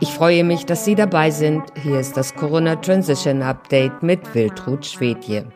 Ich freue mich, dass Sie dabei sind. Hier ist das Corona Transition Update mit Wiltrud Schwedje.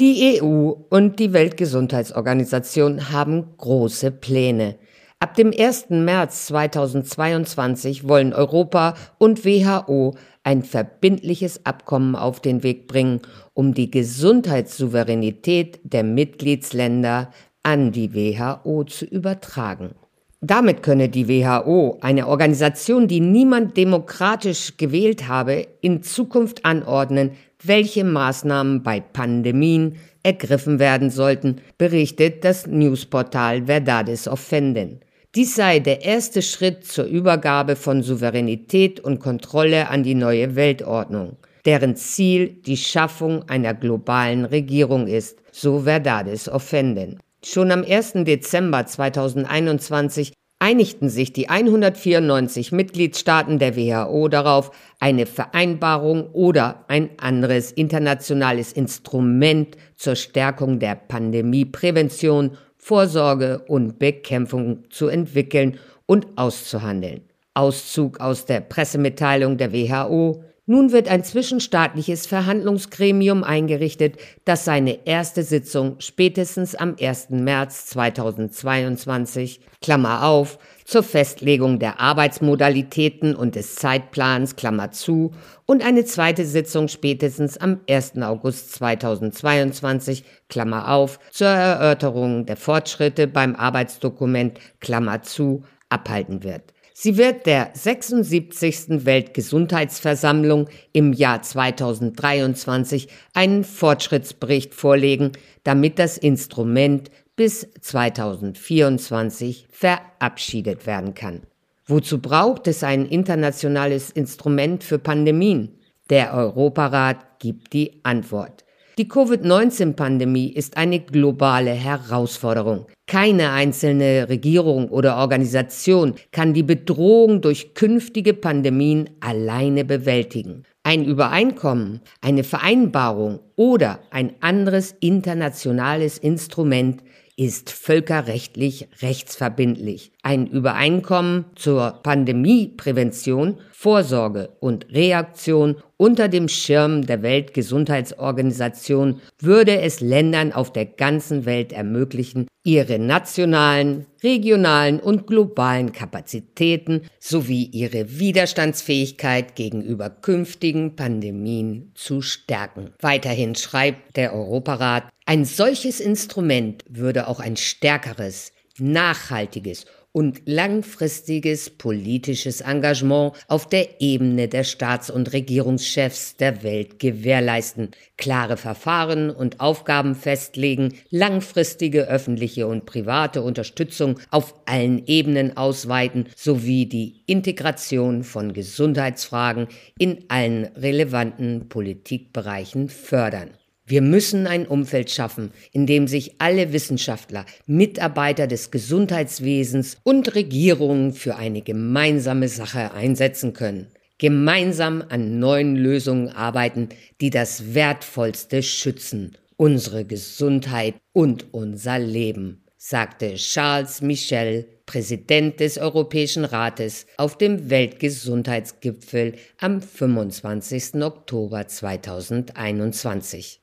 Die EU und die Weltgesundheitsorganisation haben große Pläne. Ab dem 1. März 2022 wollen Europa und WHO ein verbindliches Abkommen auf den Weg bringen, um die Gesundheitssouveränität der Mitgliedsländer an die WHO zu übertragen. Damit könne die WHO, eine Organisation, die niemand demokratisch gewählt habe, in Zukunft anordnen, welche Maßnahmen bei Pandemien ergriffen werden sollten, berichtet das Newsportal Verdades Offenden. Dies sei der erste Schritt zur Übergabe von Souveränität und Kontrolle an die neue Weltordnung, deren Ziel die Schaffung einer globalen Regierung ist, so Verdades Offenden. Schon am 1. Dezember 2021 einigten sich die 194 Mitgliedstaaten der WHO darauf, eine Vereinbarung oder ein anderes internationales Instrument zur Stärkung der Pandemieprävention, Vorsorge und Bekämpfung zu entwickeln und auszuhandeln. Auszug aus der Pressemitteilung der WHO nun wird ein zwischenstaatliches Verhandlungsgremium eingerichtet, das seine erste Sitzung spätestens am 1. März 2022, Klammer auf, zur Festlegung der Arbeitsmodalitäten und des Zeitplans, Klammer zu, und eine zweite Sitzung spätestens am 1. August 2022, Klammer auf, zur Erörterung der Fortschritte beim Arbeitsdokument, Klammer zu, abhalten wird. Sie wird der 76. Weltgesundheitsversammlung im Jahr 2023 einen Fortschrittsbericht vorlegen, damit das Instrument bis 2024 verabschiedet werden kann. Wozu braucht es ein internationales Instrument für Pandemien? Der Europarat gibt die Antwort. Die Covid-19-Pandemie ist eine globale Herausforderung. Keine einzelne Regierung oder Organisation kann die Bedrohung durch künftige Pandemien alleine bewältigen. Ein Übereinkommen, eine Vereinbarung oder ein anderes internationales Instrument ist völkerrechtlich rechtsverbindlich. Ein Übereinkommen zur Pandemieprävention, Vorsorge und Reaktion unter dem Schirm der Weltgesundheitsorganisation würde es Ländern auf der ganzen Welt ermöglichen, ihre nationalen, regionalen und globalen Kapazitäten sowie ihre Widerstandsfähigkeit gegenüber künftigen Pandemien zu stärken. Weiterhin schreibt der Europarat, ein solches Instrument würde auch ein stärkeres, nachhaltiges und langfristiges politisches Engagement auf der Ebene der Staats- und Regierungschefs der Welt gewährleisten, klare Verfahren und Aufgaben festlegen, langfristige öffentliche und private Unterstützung auf allen Ebenen ausweiten sowie die Integration von Gesundheitsfragen in allen relevanten Politikbereichen fördern. Wir müssen ein Umfeld schaffen, in dem sich alle Wissenschaftler, Mitarbeiter des Gesundheitswesens und Regierungen für eine gemeinsame Sache einsetzen können. Gemeinsam an neuen Lösungen arbeiten, die das Wertvollste schützen, unsere Gesundheit und unser Leben, sagte Charles Michel, Präsident des Europäischen Rates, auf dem Weltgesundheitsgipfel am 25. Oktober 2021.